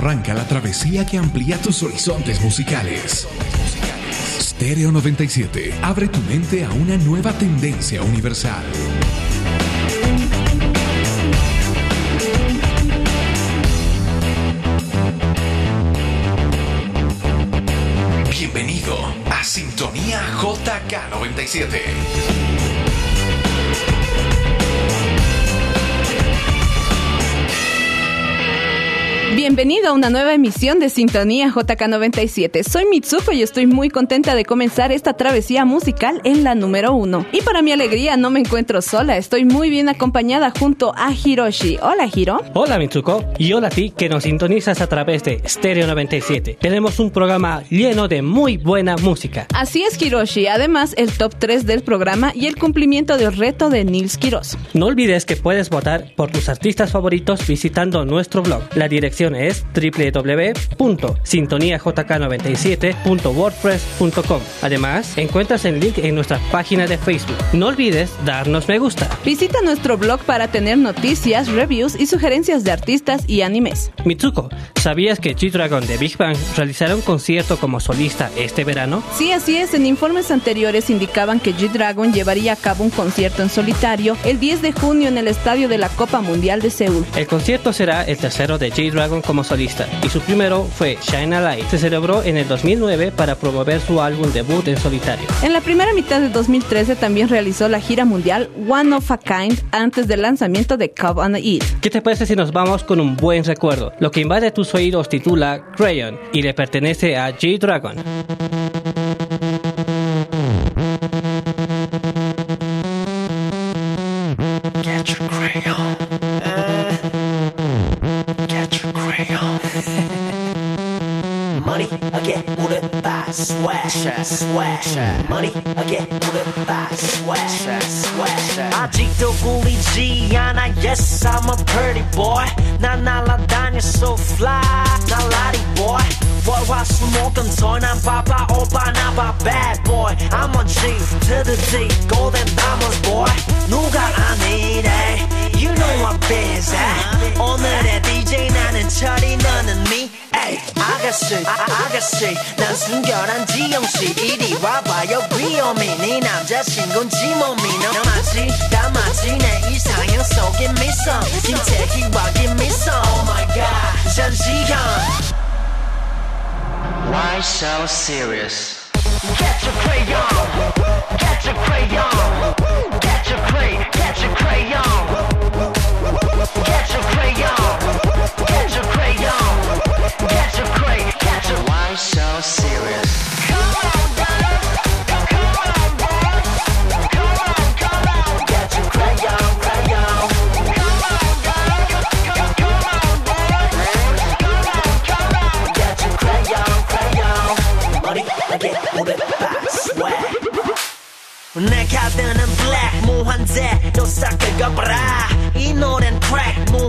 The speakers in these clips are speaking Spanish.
Arranca la travesía que amplía tus horizontes musicales. Stereo 97 abre tu mente a una nueva tendencia universal. Bienvenido a Sintonía JK97. Bienvenido a una nueva emisión de Sintonía JK97. Soy Mitsuko y estoy muy contenta de comenzar esta travesía musical en la número uno. Y para mi alegría no me encuentro sola, estoy muy bien acompañada junto a Hiroshi. Hola Hiro. Hola Mitsuko y hola a ti que nos sintonizas a través de Stereo 97. Tenemos un programa lleno de muy buena música. Así es Hiroshi, además el top 3 del programa y el cumplimiento del reto de Nils Quiroz. No olvides que puedes votar por tus artistas favoritos visitando nuestro blog. La dirección es www.sintoniajk97.wordpress.com. Además, encuentras el link en nuestra página de Facebook. No olvides darnos me gusta. Visita nuestro blog para tener noticias, reviews y sugerencias de artistas y animes. Mitsuko, ¿sabías que G-Dragon de Big Bang realizará un concierto como solista este verano? Sí, así es. En informes anteriores indicaban que G-Dragon llevaría a cabo un concierto en solitario el 10 de junio en el estadio de la Copa Mundial de Seúl. El concierto será el tercero de G-Dragon como solista y su primero fue Shine a Light. Se celebró en el 2009 para promover su álbum debut en solitario. En la primera mitad de 2013 también realizó la gira mundial One of a Kind antes del lanzamiento de Come on Eat. ¿Qué te parece si nos vamos con un buen recuerdo? Lo que invade tus oídos titula Crayon y le pertenece a G-Dragon. swash, swash. Money again, goodbye, swash, swash. 아직도 꿀리지 않아, yes, I'm a pretty boy. 난 날아다녀 so fly, 날라리 boy. 월화수목금토 난 바빠 오빠 나봐 bad boy. I'm a G to the D, golden diamonds boy. 누가 아니래, you know I'm busy. 오늘의 DJ 나는 철이 너는 me. Ay, 아가씨, 아, 아가씨, 난 순결한 지영씨 이리 와봐요 위험해 네 남자친구인지 몸이 너 맞지 다 맞지 내 이상형 속에 미소 김태희 와긴 미소 Oh my god 전지현 Why so serious? Get your crayon Get your crayon Get your cray Get your crayon Get your crayon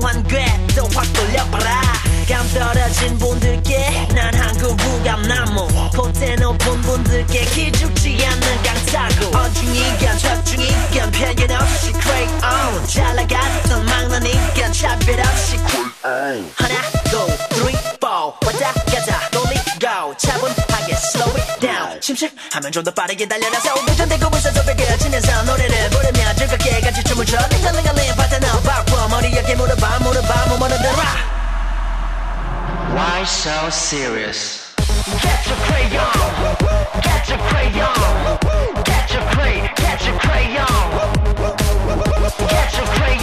Crack 무한괴 또확 돌려봐라. 감 떨어진 분들께 난 한국 무감나무. 콧대 높은 분들께 기죽지 않는 강타구. 어중이견 적중이견 편견 없이 crack on 잘 나갔 down 침착하면 좀 더 빠르게 달려나서 운전되고 있어서 베껴지면서 노래를 부르며 즐겁게 같이 춤을 춰 링글링글링 파트너 바꿔 머리 어깨 물어봐 물어봐 뭐 뭐라더라 Why so serious? Get your crayon Get your crayon Get your cray Get your crayon Get your crayon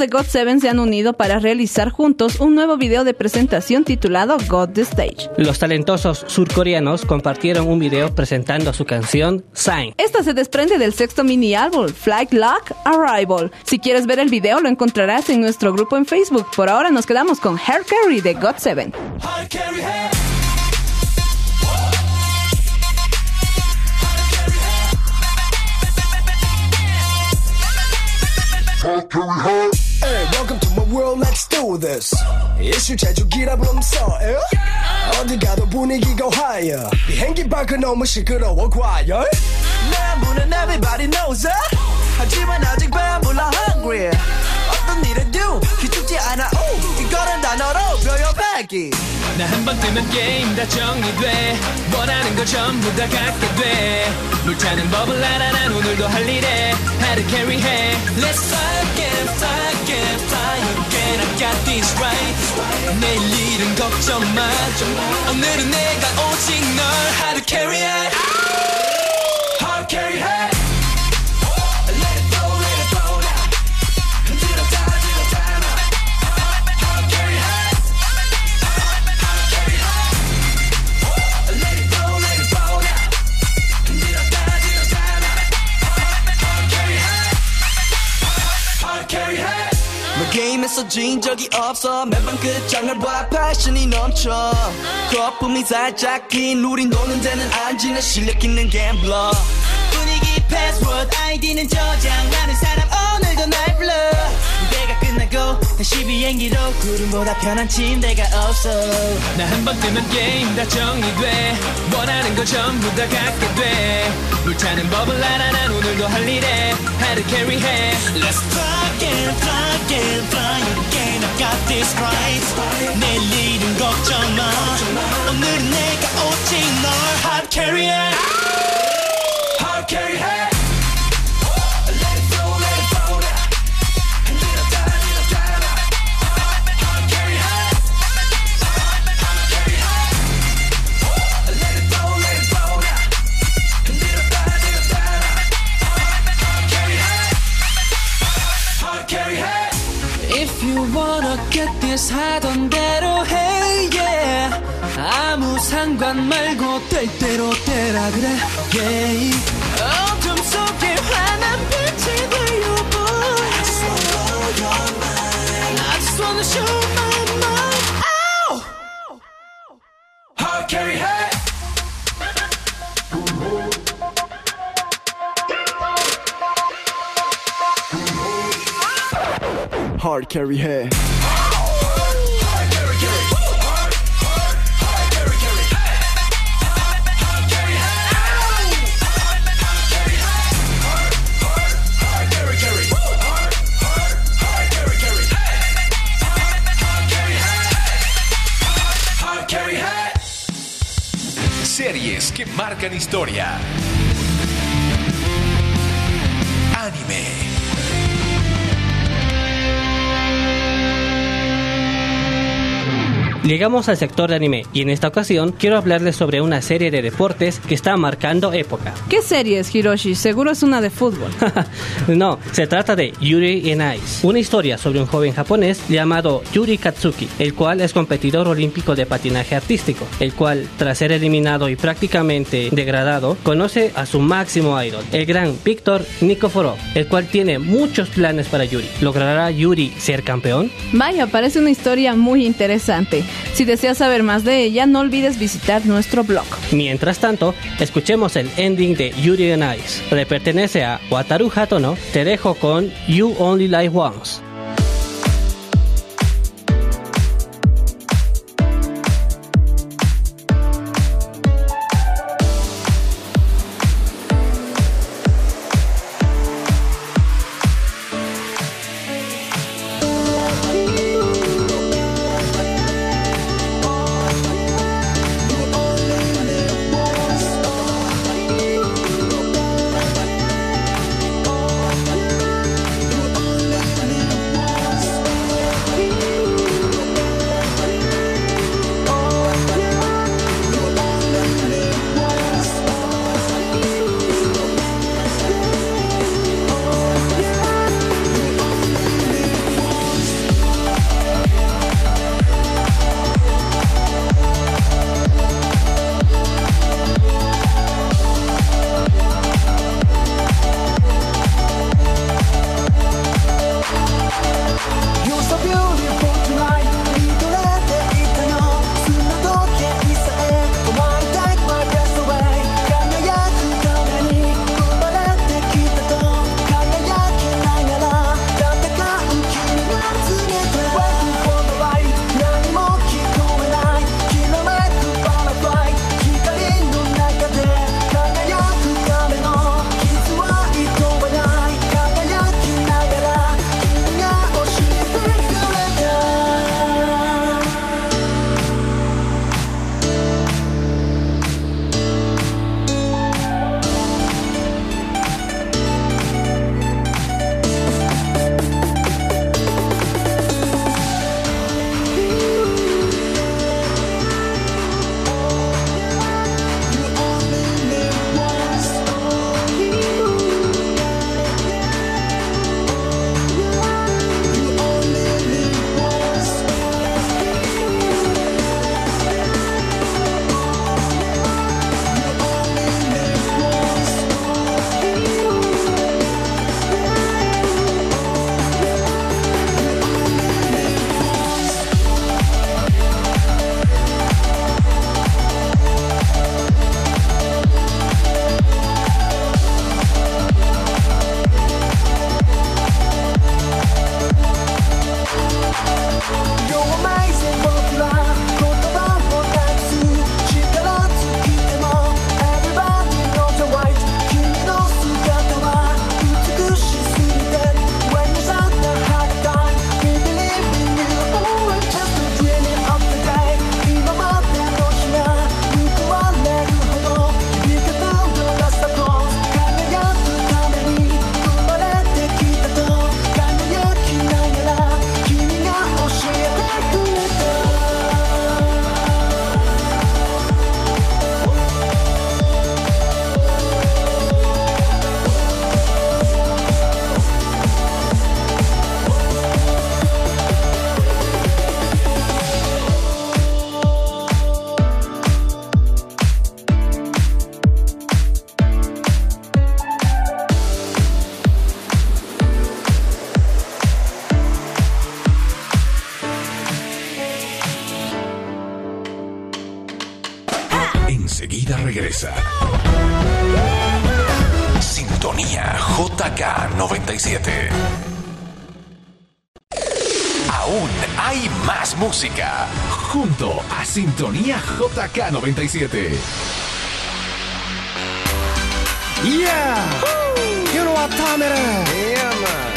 De God7 se han unido para realizar juntos un nuevo video de presentación titulado God the Stage. Los talentosos surcoreanos compartieron un video presentando su canción Sign. Esta se desprende del sexto mini álbum, Flight Lock Arrival. Si quieres ver el video, lo encontrarás en nuestro grupo en Facebook. Por ahora nos quedamos con Hair Carry de God7. Hey, welcome to my world, let's do this. 이슈 제조기라 부르면서 에? 어디 가도 분위기가 higher. 비행기 밖은 너무 시끄러워 과열. 내 문은 everybody knows it 하지만 아직 배불러 hungry Do 기죽지 않아 오 이거는 단어로 표현하기 나 한 번 뜨면 게임 다 정리돼. 원하는 걸 전부 다 갖게 돼. 물타는 법을 알아 난 오늘도 할 일에. How to carry 해 Let's fly again fly again fly again. I got this right 내일 일은 걱정 마. 오늘은 내가 오직 널. How to carry 해 How to carry 해 너 게임에서 진 적이 없어. 매번 끝장을 봐 패션이 넘쳐. 거품이 살짝 긴 우린 노는 데는 안 지는 실력 있는 갬블러 분위기 패스워드 아이디는 저장하는 사람 오늘도 날 불러. 무대가 끝나고 다시 비행기로 구름보다 편한 침대가 없어. 나 한 번 뜨면 게임 다 정리돼. 원하는 걸 전부 다 갖게 돼. 물타는 법을 알아. 난 오늘도 할 일에 How to carry 해. Let's fly again, fly again, fly again. I got this right. 내일 일은 걱정 마. 오늘은 내가 오직 널 hard carry 해. Hard carry 해. 하던 대로 해, yeah. 아무 상관 말고 될 대로 되라 그래, yeah. 어둠 속에 환한 빛이 되어 boy. I just wanna show my mind. Ow! Hard carry high. Hard carry 해. Marcan historia. Llegamos al sector de anime y en esta ocasión quiero hablarles sobre una serie de deportes que está marcando época. ¿Qué serie es Hiroshi? Seguro es una de fútbol. no, se trata de Yuri in Ice, una historia sobre un joven japonés llamado Yuri Katsuki, el cual es competidor olímpico de patinaje artístico, el cual, tras ser eliminado y prácticamente degradado, conoce a su máximo idol, el gran Víctor Nikiforov, el cual tiene muchos planes para Yuri. ¿Logrará Yuri ser campeón? Vaya, parece una historia muy interesante. Si deseas saber más de ella, no olvides visitar nuestro blog. Mientras tanto, escuchemos el ending de Yuri on Ice. Le pertenece a Wataru Hatono. Te dejo con You Only Live Once. JK97. Yeah! You know what time it is? Yeah, man.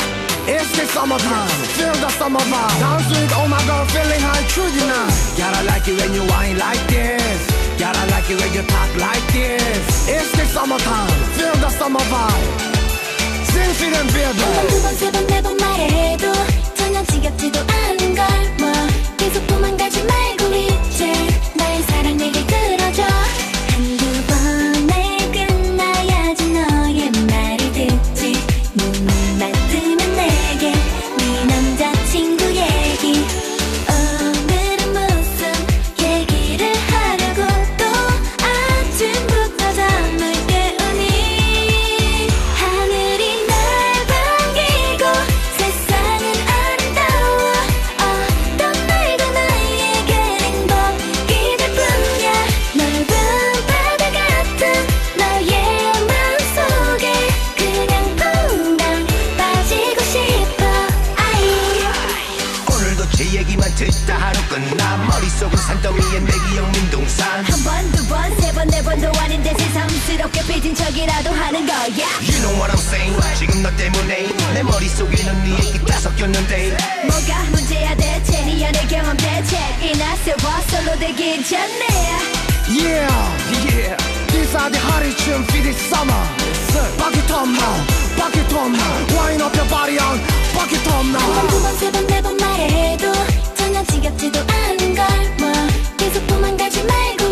It's the summertime. Feel the summer vibe. Dance with oh my god, feeling high true tonight. Gotta like it when you whine like this. Gotta like it when you talk like this. It's the summertime. Feel the summer vibe. Sing, feel and feel 한 두 번, 세 번, 네 번 말해도 전혀 지겹지도 않은 걸뭐 계속 도망가지 말고 이제 நினைக்கிற 이라도 하는 거야 You know what I'm saying 지금 너 때문에 내 머릿속에는 네 얘기 다 섞였는데 뭐가 문제야 대체 네 연애 경험 대책이나 세워 솔로 되기 전에 Yeah! Yeah! These are the hottest tunes for this summer. Back it up now. Back it up now. Wind up your body on. Back it up now. 한두 번, 세 번, 네 번 말해도 전혀 지겹지도 않은 걸뭐 계속 도망가지 말고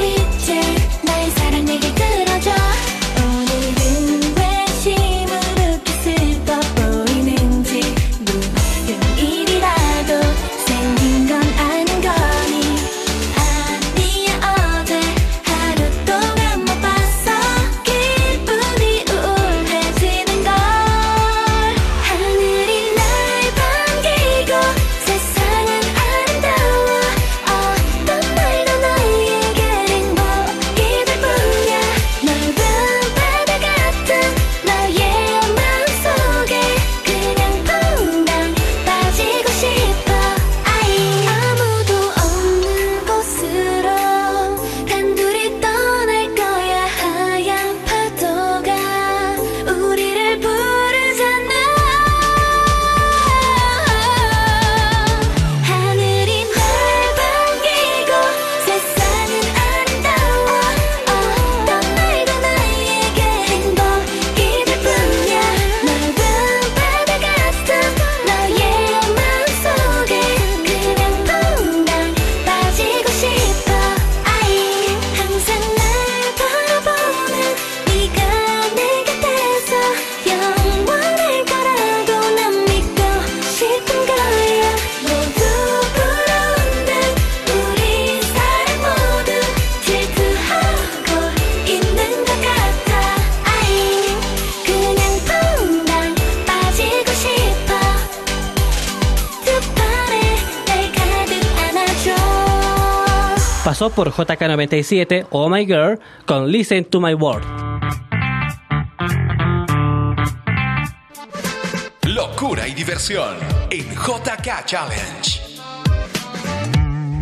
por JK97 Oh My Girl con Listen to My Word. Locura y diversión en JK Challenge.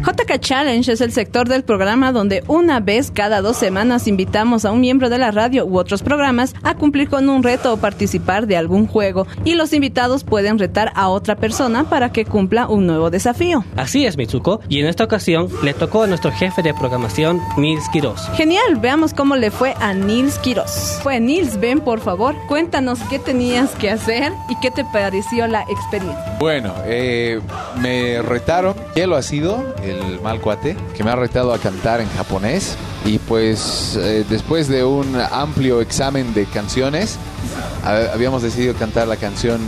JK Challenge es el sector del programa donde una vez cada dos semanas invitamos a un miembro de la radio u otros programas a cumplir con un reto o participar de algún juego y los invitados pueden retar a otra persona para que cumpla un nuevo desafío. Así es, Mitsuko, y en esta ocasión le tocó a nuestro jefe de programación, Nils Quiroz. Genial, veamos cómo le fue a Nils Quiroz. Fue Nils, ven por favor, cuéntanos qué tenías que hacer y qué te pareció la experiencia. Bueno, eh, me retaron, Hielo ha sido el mal cuate, que me ha retado a cantar en japonés. Y pues eh, después de un amplio examen de canciones, ha- habíamos decidido cantar la canción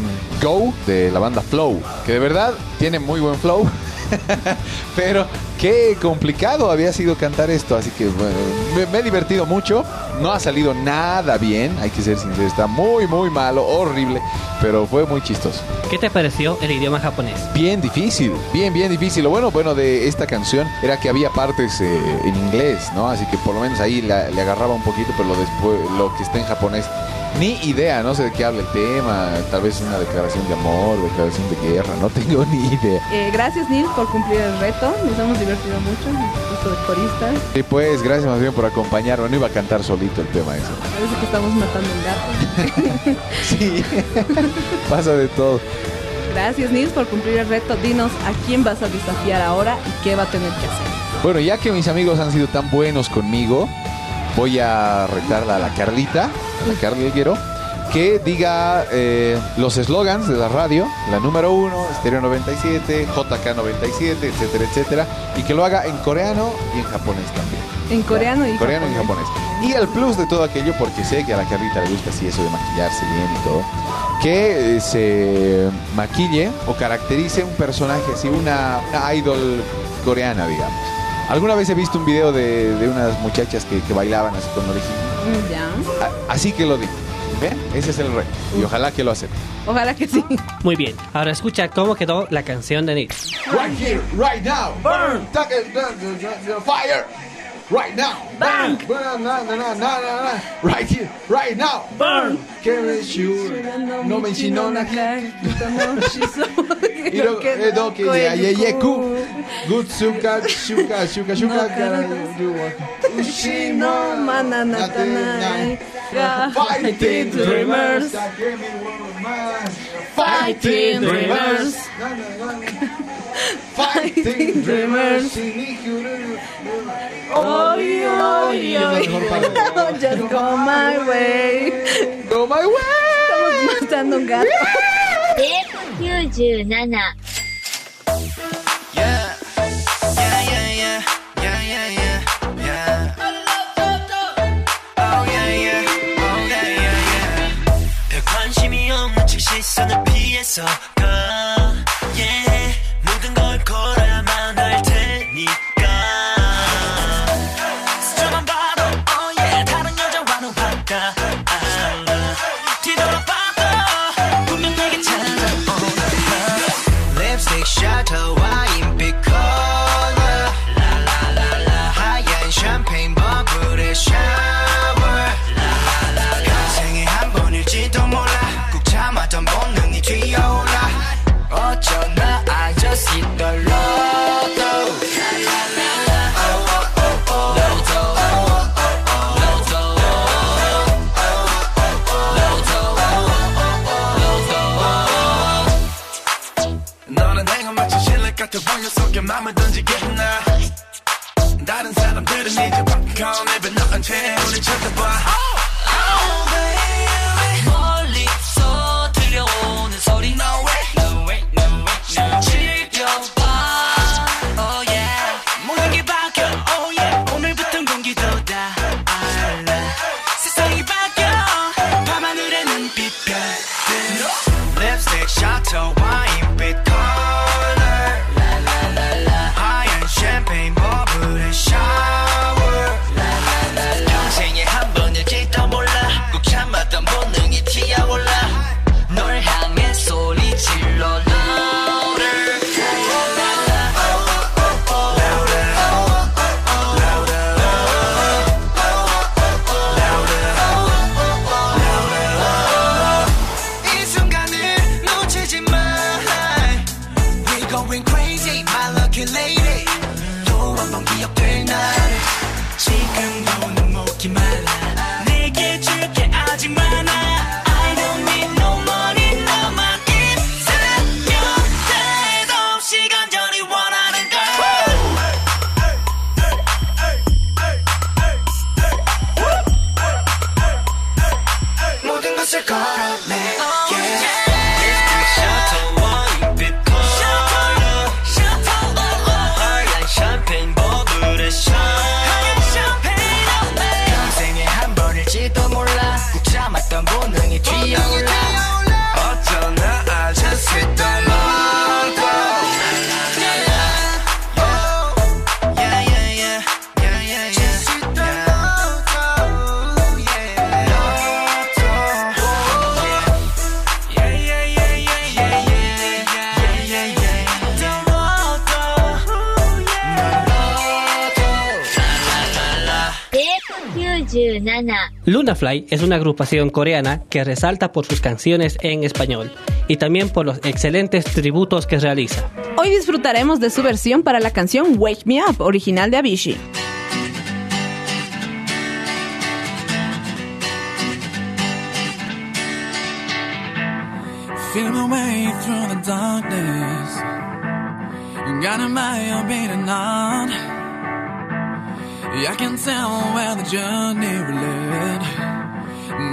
Go de la banda Flow, que de verdad tiene muy buen flow. Pero qué complicado había sido cantar esto, así que bueno, me, me he divertido mucho. No ha salido nada bien, hay que ser sincero, está muy, muy malo, horrible, pero fue muy chistoso. ¿Qué te pareció el idioma japonés? Bien difícil, bien, bien difícil. Lo bueno, bueno de esta canción era que había partes eh, en inglés, ¿no? Así que por lo menos ahí la- le agarraba un poquito, pero lo, después, lo que está en japonés, ni idea, no sé de qué habla el tema. Tal vez una declaración de amor, declaración de guerra, no tengo ni idea. Eh, gracias, Neil, por cumplir el reto. Nos hemos divertido mucho. Puesto de coristas. Y pues, gracias más bien por acompañarme. No iba a cantar solito el tema ese. Parece que estamos matando un gato. Sí, pasa de todo. Gracias, Nils, por cumplir el reto. Dinos a quién vas a desafiar ahora y qué va a tener que hacer. Bueno, ya que mis amigos han sido tan buenos conmigo, voy a retarla a la Carlita, la Carla Higuero, que diga eh, los eslogans de la radio, la número uno, Stereo 97, JK 97, etcétera, etcétera, y que lo haga en coreano y en japonés también. En coreano y coreano y japonés. japonés. Y el plus de todo aquello, porque sé que a la Carlita le gusta así eso de maquillarse bien y todo, que eh, se maquille o caracterice un personaje así, una, una idol coreana, digamos. Alguna vez he visto un video de, de unas muchachas que, que bailaban así con origen. Ya. Así que lo digo. ¿Ven? Ese es el reto. Y ojalá que lo acepten. Ojalá que sí. Muy bien, ahora escucha cómo quedó la canción de Nick. Right here, right now. Burn. Fire. right now. Bang! Burn, na, na, na, na, na, na. Right here, right now. Burn! Carry sure. No me chino na ki. Iro edo ke ya ye ye ku. Good suka suka suka suka kara you want. Ushino manana tanai. Fighting dreamers. Fighting dreamers. Fighting dreamers. Oy, oy, oy. Just go my way. Go my way. Estamos matando un gato. 97 없는 척 시선을 피해서 가. Yeah. Es una agrupación coreana que resalta por sus canciones en español y también por los excelentes tributos que realiza. Hoy disfrutaremos de su versión para la canción Wake Me Up, original de Avicii. Feel my way through the darkness. Guided by your beating heart. I can tell where the journey will lead,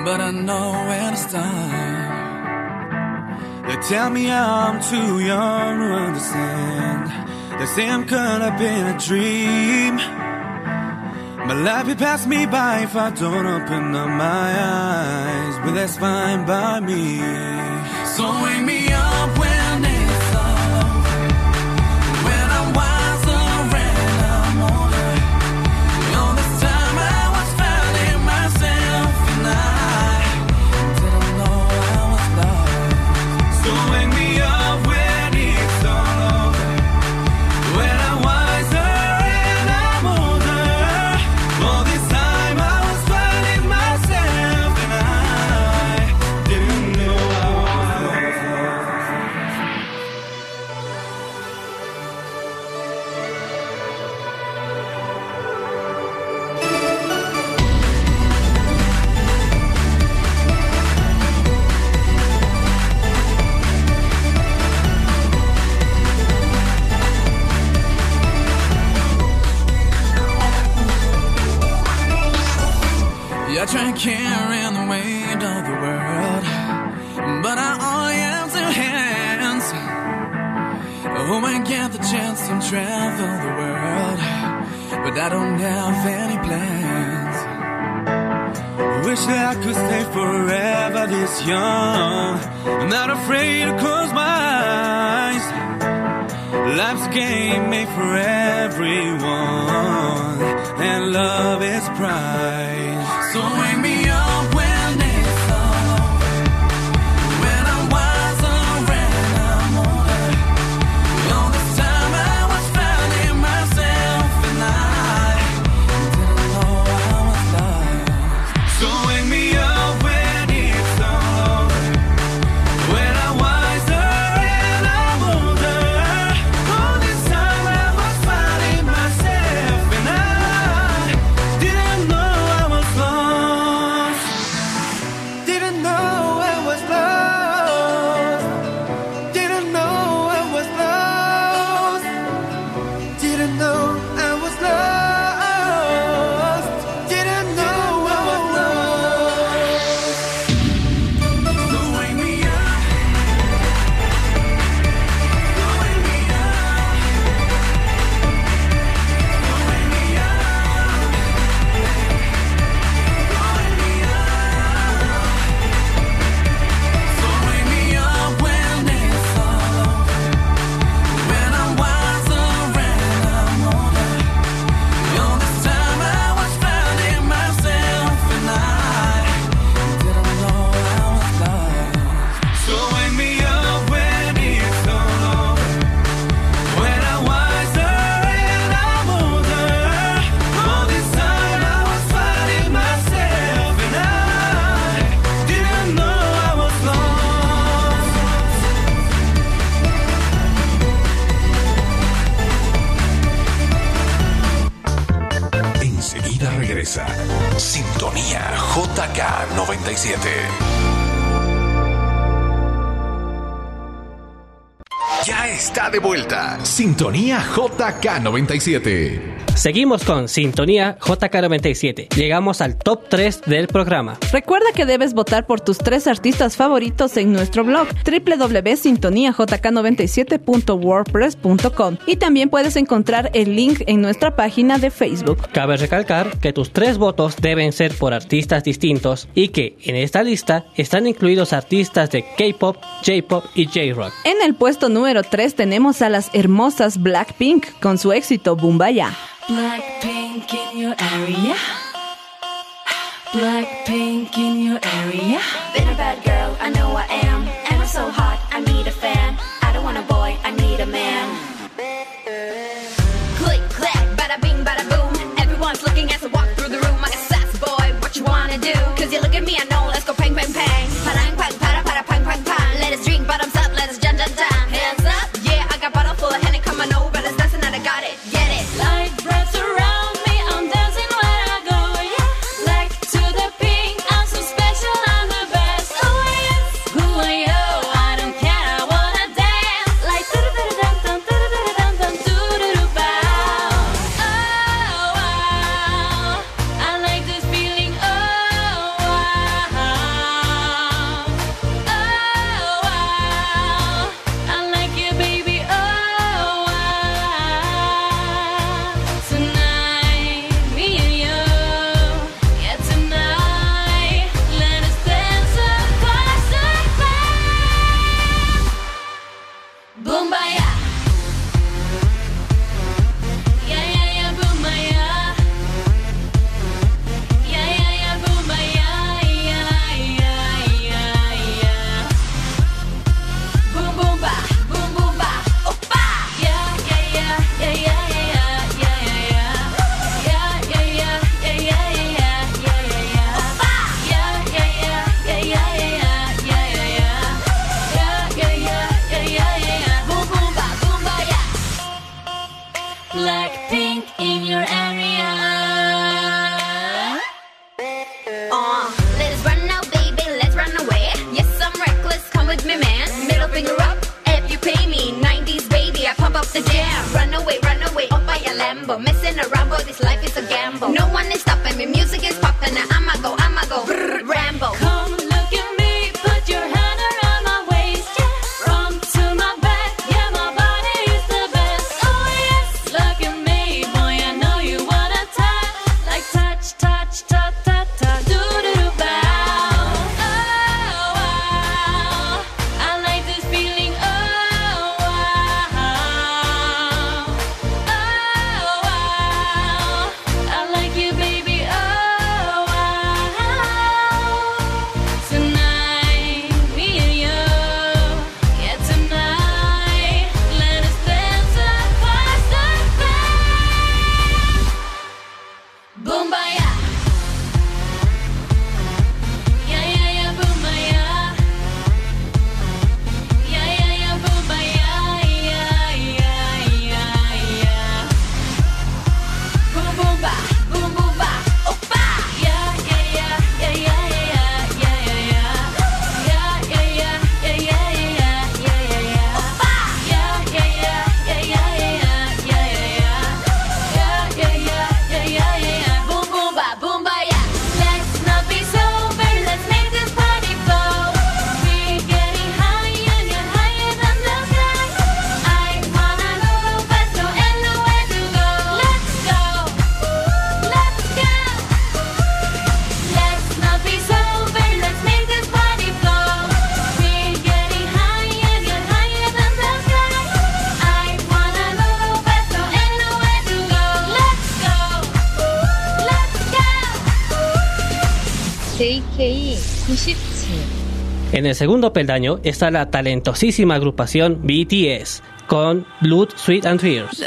but I know where to start. They tell me I'm too young to understand. They say I'm caught up in a dream. My life will pass me by if I don't open up my eyes, but that's fine by me. So wake me I don't have any plans. Wish that I could stay forever this young. I'm not afraid to close my eyes. Life's game made for everyone, and love is prize. So Regresa. Sintonía JK97. Ya está de vuelta. Sintonía JK97. Seguimos con Sintonía JK97. Llegamos al top 3 del programa. Recuerda que debes votar por tus tres artistas favoritos en nuestro blog www.sintoniajk97.wordpress.com y también puedes encontrar el link en nuestra página de Facebook. Cabe recalcar que tus tres votos deben ser por artistas distintos y que en esta lista están incluidos artistas de K-pop, J-pop y J-rock. En el puesto número 3 tenemos a las hermosas Blackpink con su éxito Bumbaya. Blackpink in your area. Blackpink in your area. Been a bad girl, I know I am. And I'm so hot, I need a fan. I don't want a boy, I need a man. En el segundo peldaño está la talentosísima agrupación BTS con Blood, Sweat and Tears.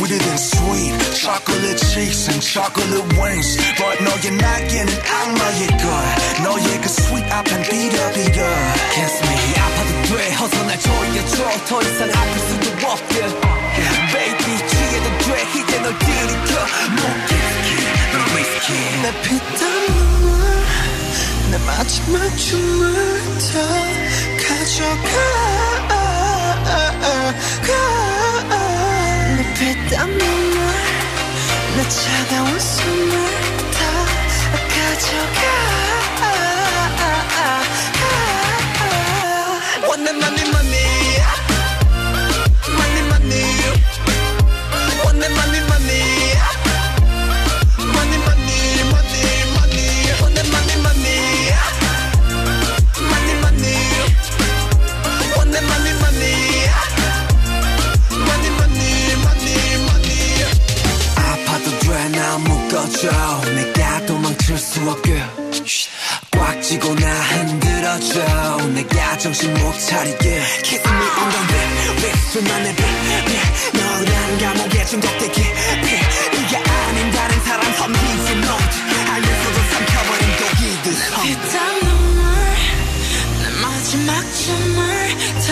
sweeter than sweet. Chocolate cheeks and chocolate wings. But 너의 날개는 악마의 걸. 너의 그 sweet 앞엔 비려 비려. Kiss me 아파도 돼 어서 날 조여줘 더 이상 아플 수도 없게 Baby 취해도 돼 이제 널 들이켜 목기스키 널 위스키 내 피땀 눈물 내 마지막 춤을 다 가져가 가. 내 피땀 눈물 내 차가운 숨을 다 가져가 가. 묶어줘 내가 도망칠 수 없게. 꽉 쥐고 나 흔들어줘. 내가 정신 못 차리게. Kiss me on the lip lip 수만의 빛 너란 감옥에 중독되게. 이게 아닌 다른 사람 선비지 노트 알면서도 삼켜버린 독이듯 피땀 눈물 내 마지막 춤을 다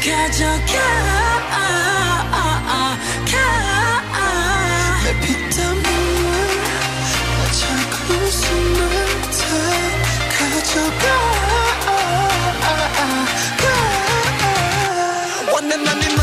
가져가. 가. 내 피땀 원해 난네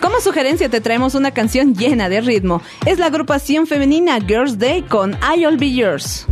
Como sugerencia te traemos una canción llena de ritmo. Es la agrupación femenina Girls Day con I'll Be Yours.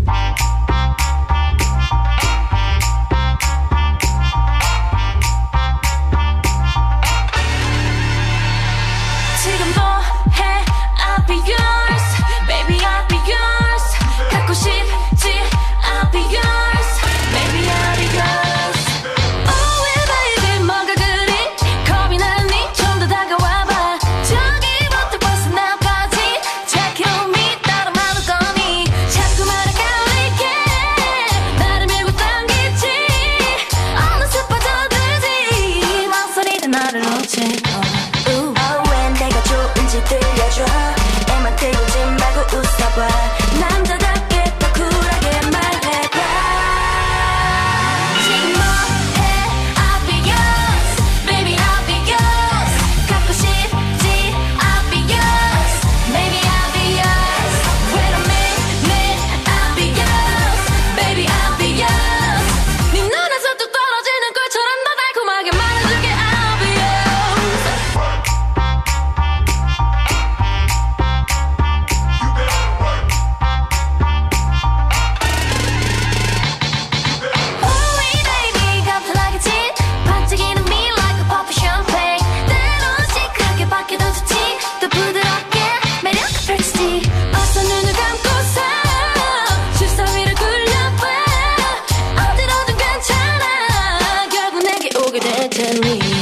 tell me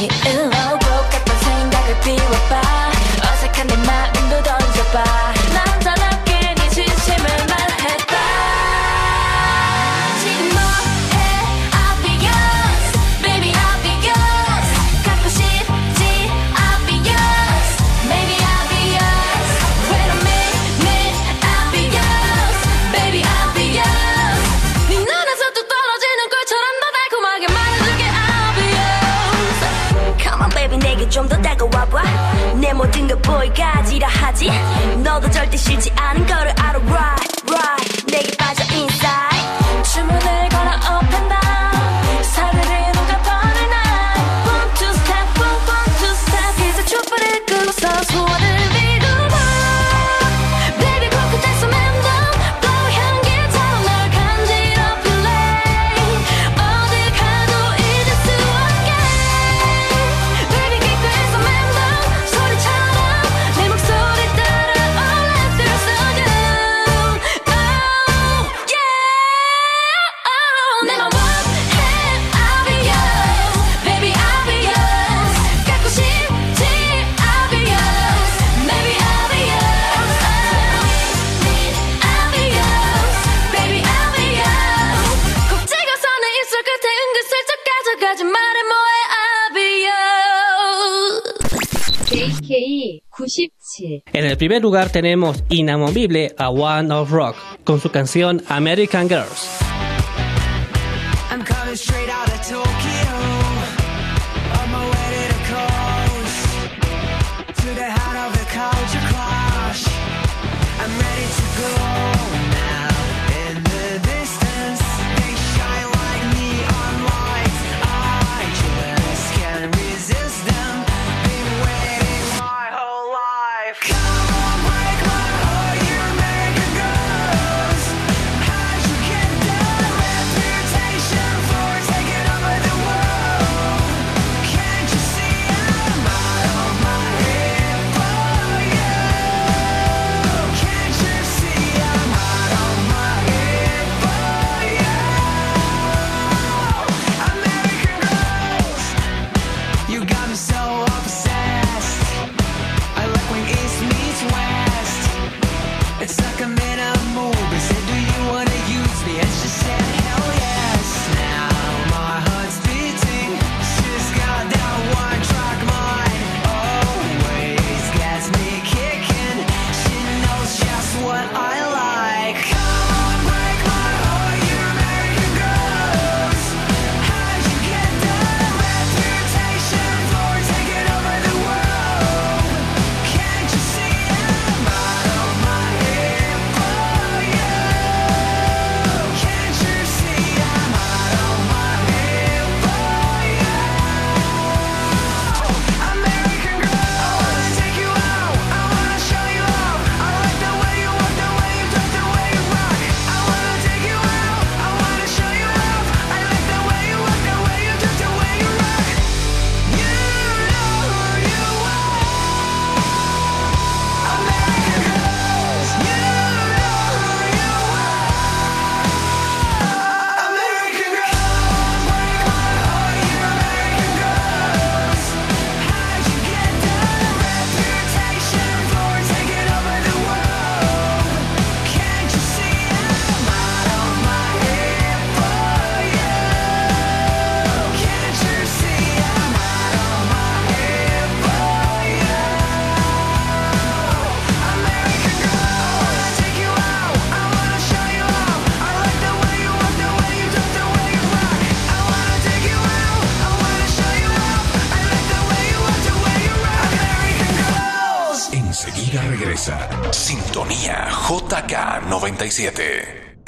모든 걸 보이가지라 하지. 너도 절대 싫지 않은 거를 En el primer lugar tenemos inamovible a One of Rock con su canción American Girls.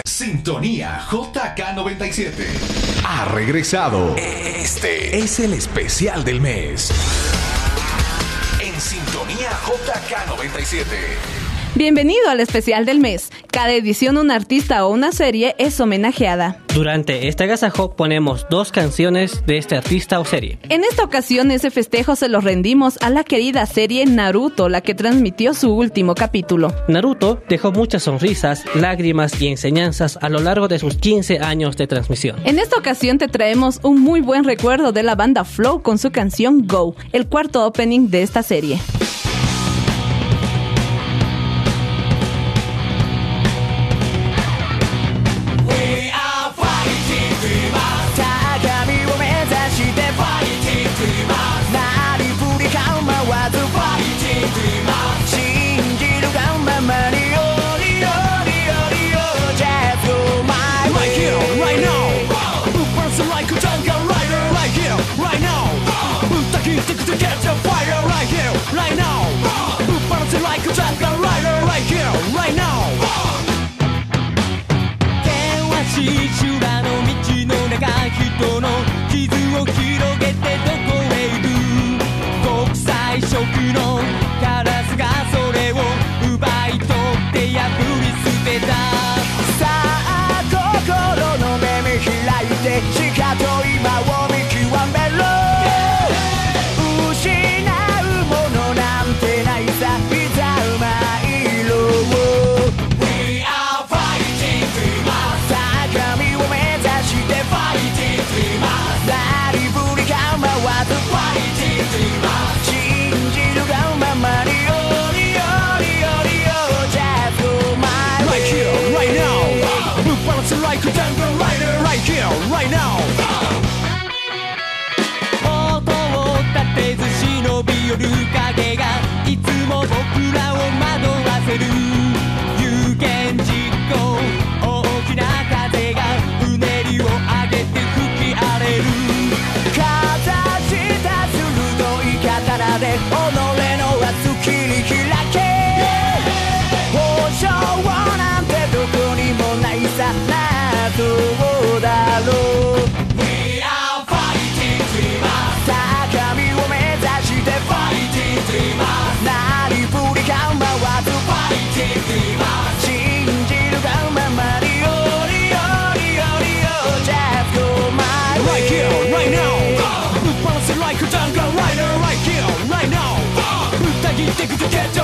Sintonía JK97. Ha regresado. Este es el especial del mes. En Sintonía JK97. Bienvenido al especial del mes. Cada edición un artista o una serie es homenajeada. Durante este agasajo ponemos dos canciones de este artista o serie. En esta ocasión ese festejo se lo rendimos a la querida serie Naruto, la que transmitió su último capítulo. Naruto dejó muchas sonrisas, lágrimas y enseñanzas a lo largo de sus 15 años de transmisión. En esta ocasión te traemos un muy buen recuerdo de la banda Flow con su canción Go, el cuarto opening de esta serie. で己の熱きり開け。包丁なんてどこにもないさなどうだろう。take it to get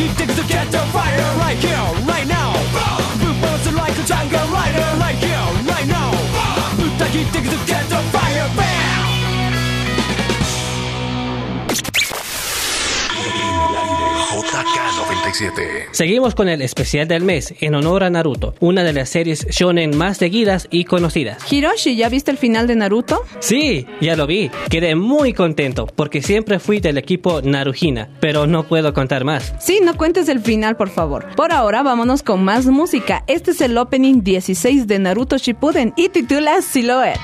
He takes the cat on fire right here, right now. Boom! Blue bones like a jungle rider right here, right now. He takes the get the fire. Seguimos con el especial del mes en honor a Naruto, una de las series shonen más seguidas y conocidas. Hiroshi, ¿ya viste el final de Naruto? Sí, ya lo vi. Quedé muy contento porque siempre fui del equipo Narujina, pero no puedo contar más. Sí, no cuentes el final, por favor. Por ahora, vámonos con más música. Este es el opening 16 de Naruto Shippuden y titula Silhouette.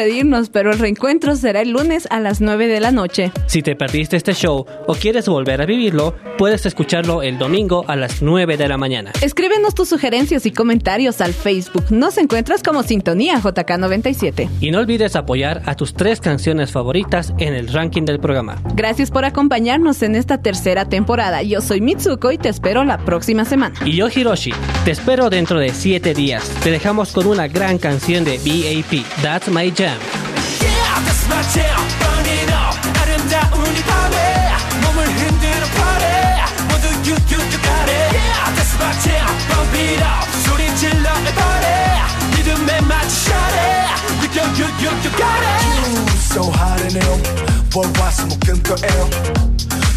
Despedirnos, pero el reencuentro será el lunes a las 9 de la noche. Si te perdiste este show o quieres volver a vivirlo, puedes escucharlo el domingo a las 9 de la mañana. Escríbenos tus sugerencias y comentarios al Facebook. Nos encuentras como Sintonía JK97. Y no olvides apoyar a tus tres canciones favoritas en el ranking del programa. Gracias por acompañarnos en esta tercera temporada. Yo soy Mitsuko y te espero la próxima semana. Y yo, Hiroshi, te espero dentro de 7 días. Te dejamos con una gran canción de BAP, That's My Jam. jam. Yeah, that's my jam. Burning up, 아름다운 이 밤에 몸을 흔들어 party. 모두 you you you got it. Yeah, that's my jam. Bump it up, 소리 질러 party. 리듬에 맞춰 shot it. You you you you got it. Ooh, so hot and ill. 월화수목금토 ill.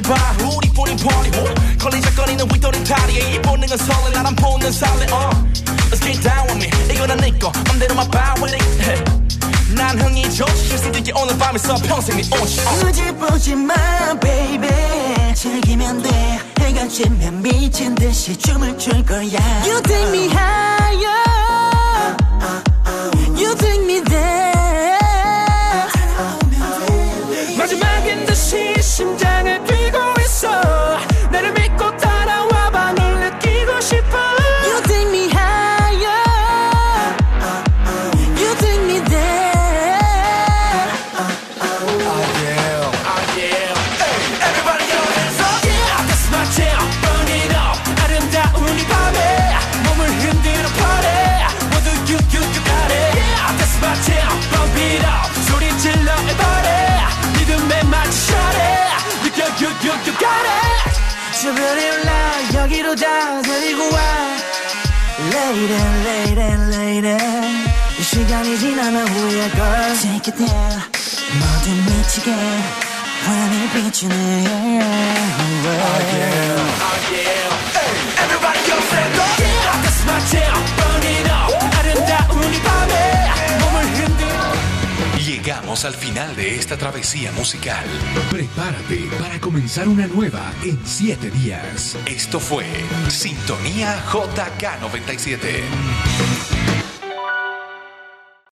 보는 길봐. 우리 뿐인 party boy 걸리적거리는 윗도리 다리에 이 본능은 설레. 나란 본능 살래. uh. Let's get down with me. 이거는 내꺼 맘대로만 봐 with it. 난 흥이 좋지. 실수있게 오늘 밤에서 평생 네 온치 uh. 굳이 보지 마 baby. 즐기면 돼. 해가 지면 미친 듯이 춤을 출 거야. You take me higher Lady lady lady 이 시간이 지나면 후회할 걸 Take it there 모두 미치게 환히 비추네 Everybody go stand up Llegamos al final de esta travesía musical. Prepárate para comenzar una nueva en 7 días. Esto fue Sintonía JK97.